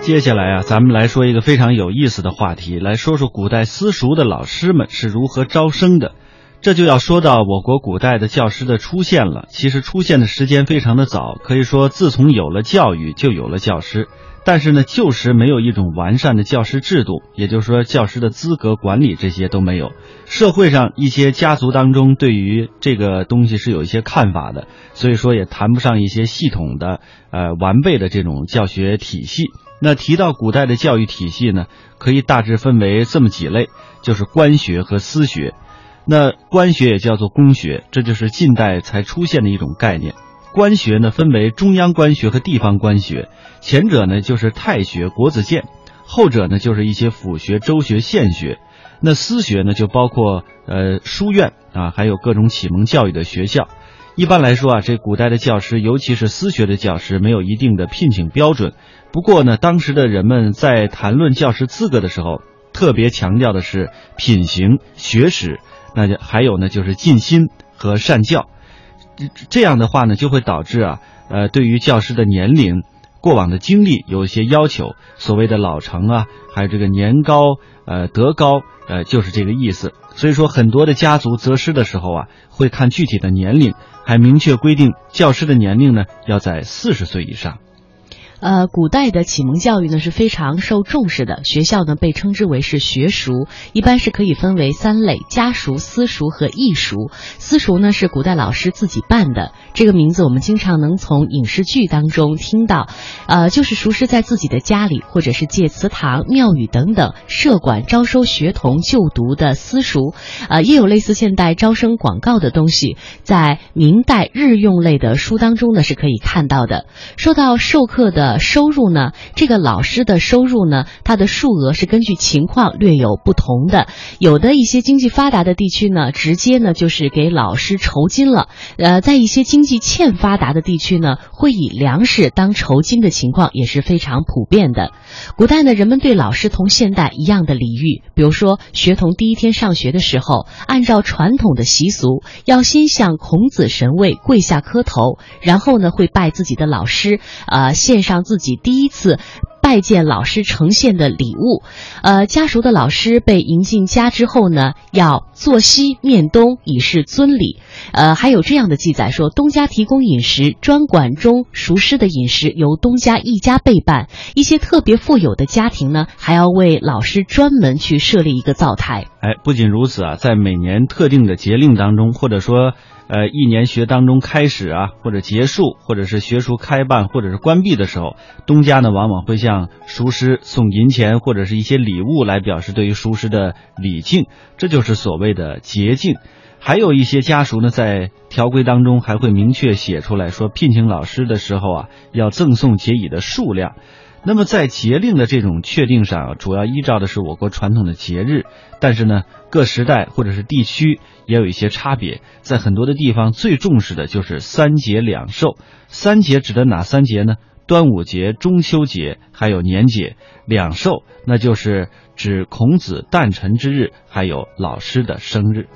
接下来啊，咱们来说一个非常有意思的话题，来说说古代私塾的老师们是如何招生的。这就要说到我国古代的教师的出现了。其实出现的时间非常的早，可以说自从有了教育，就有了教师。但是呢，旧时没有一种完善的教师制度，也就是说，教师的资格、管理这些都没有。社会上一些家族当中对于这个东西是有一些看法的，所以说也谈不上一些系统的、呃完备的这种教学体系。那提到古代的教育体系呢，可以大致分为这么几类，就是官学和私学。那官学也叫做公学，这就是近代才出现的一种概念。官学呢分为中央官学和地方官学，前者呢就是太学、国子监，后者呢就是一些府学、州学、县学。那私学呢就包括呃书院啊，还有各种启蒙教育的学校。一般来说啊，这古代的教师，尤其是私学的教师，没有一定的聘请标准。不过呢，当时的人们在谈论教师资格的时候，特别强调的是品行、学识，那就还有呢就是尽心和善教。这这样的话呢，就会导致啊，呃，对于教师的年龄、过往的经历有一些要求，所谓的老成啊，还有这个年高、呃德高，呃，就是这个意思。所以说，很多的家族择师的时候啊，会看具体的年龄，还明确规定教师的年龄呢要在四十岁以上。呃，古代的启蒙教育呢是非常受重视的，学校呢被称之为是学塾，一般是可以分为三类：家塾、私塾和义塾。私塾呢是古代老师自己办的，这个名字我们经常能从影视剧当中听到，呃，就是塾师在自己的家里或者是借祠堂、庙宇等等设馆招收学童就读的私塾。呃，也有类似现代招生广告的东西，在明代日用类的书当中呢是可以看到的。说到授课的。呃，收入呢？这个老师的收入呢？他的数额是根据情况略有不同的。有的一些经济发达的地区呢，直接呢就是给老师酬金了。呃，在一些经济欠发达的地区呢，会以粮食当酬金的情况也是非常普遍的。古代呢，人们对老师同现代一样的礼遇，比如说学童第一天上学的时候，按照传统的习俗，要先向孔子神位跪下磕头，然后呢会拜自己的老师，呃，献上。自己第一次拜见老师呈现的礼物，呃，家熟的老师被迎进家之后呢，要坐西面东以示尊礼。呃，还有这样的记载说，东家提供饮食，专管中熟师的饮食由东家一家备办。一些特别富有的家庭呢，还要为老师专门去设立一个灶台。哎，不仅如此啊，在每年特定的节令当中，或者说。呃，一年学当中开始啊，或者结束，或者是学塾开办，或者是关闭的时候，东家呢往往会向塾师送银钱或者是一些礼物来表示对于塾师的礼敬，这就是所谓的节敬。还有一些家属呢，在条规当中还会明确写出来说，聘请老师的时候啊，要赠送节礼的数量。那么在节令的这种确定上，主要依照的是我国传统的节日，但是呢，各时代或者是地区也有一些差别。在很多的地方，最重视的就是三节两寿。三节指的哪三节呢？端午节、中秋节，还有年节。两寿，那就是指孔子诞辰之日，还有老师的生日。